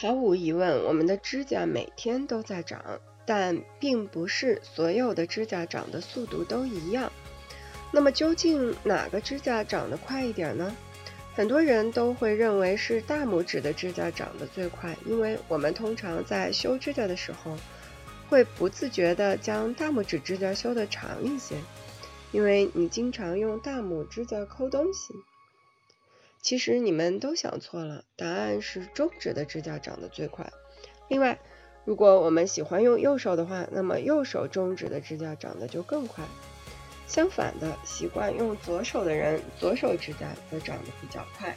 毫无疑问，我们的指甲每天都在长，但并不是所有的指甲长的速度都一样。那么究竟哪个指甲长得快一点呢？很多人都会认为是大拇指的指甲长得最快，因为我们通常在修指甲的时候，会不自觉地将大拇指指甲修得长一些，因为你经常用大拇指甲抠东西。其实你们都想错了，答案是中指的指甲长得最快。另外，如果我们喜欢用右手的话，那么右手中指的指甲长得就更快。相反的，习惯用左手的人，左手指甲则长得比较快。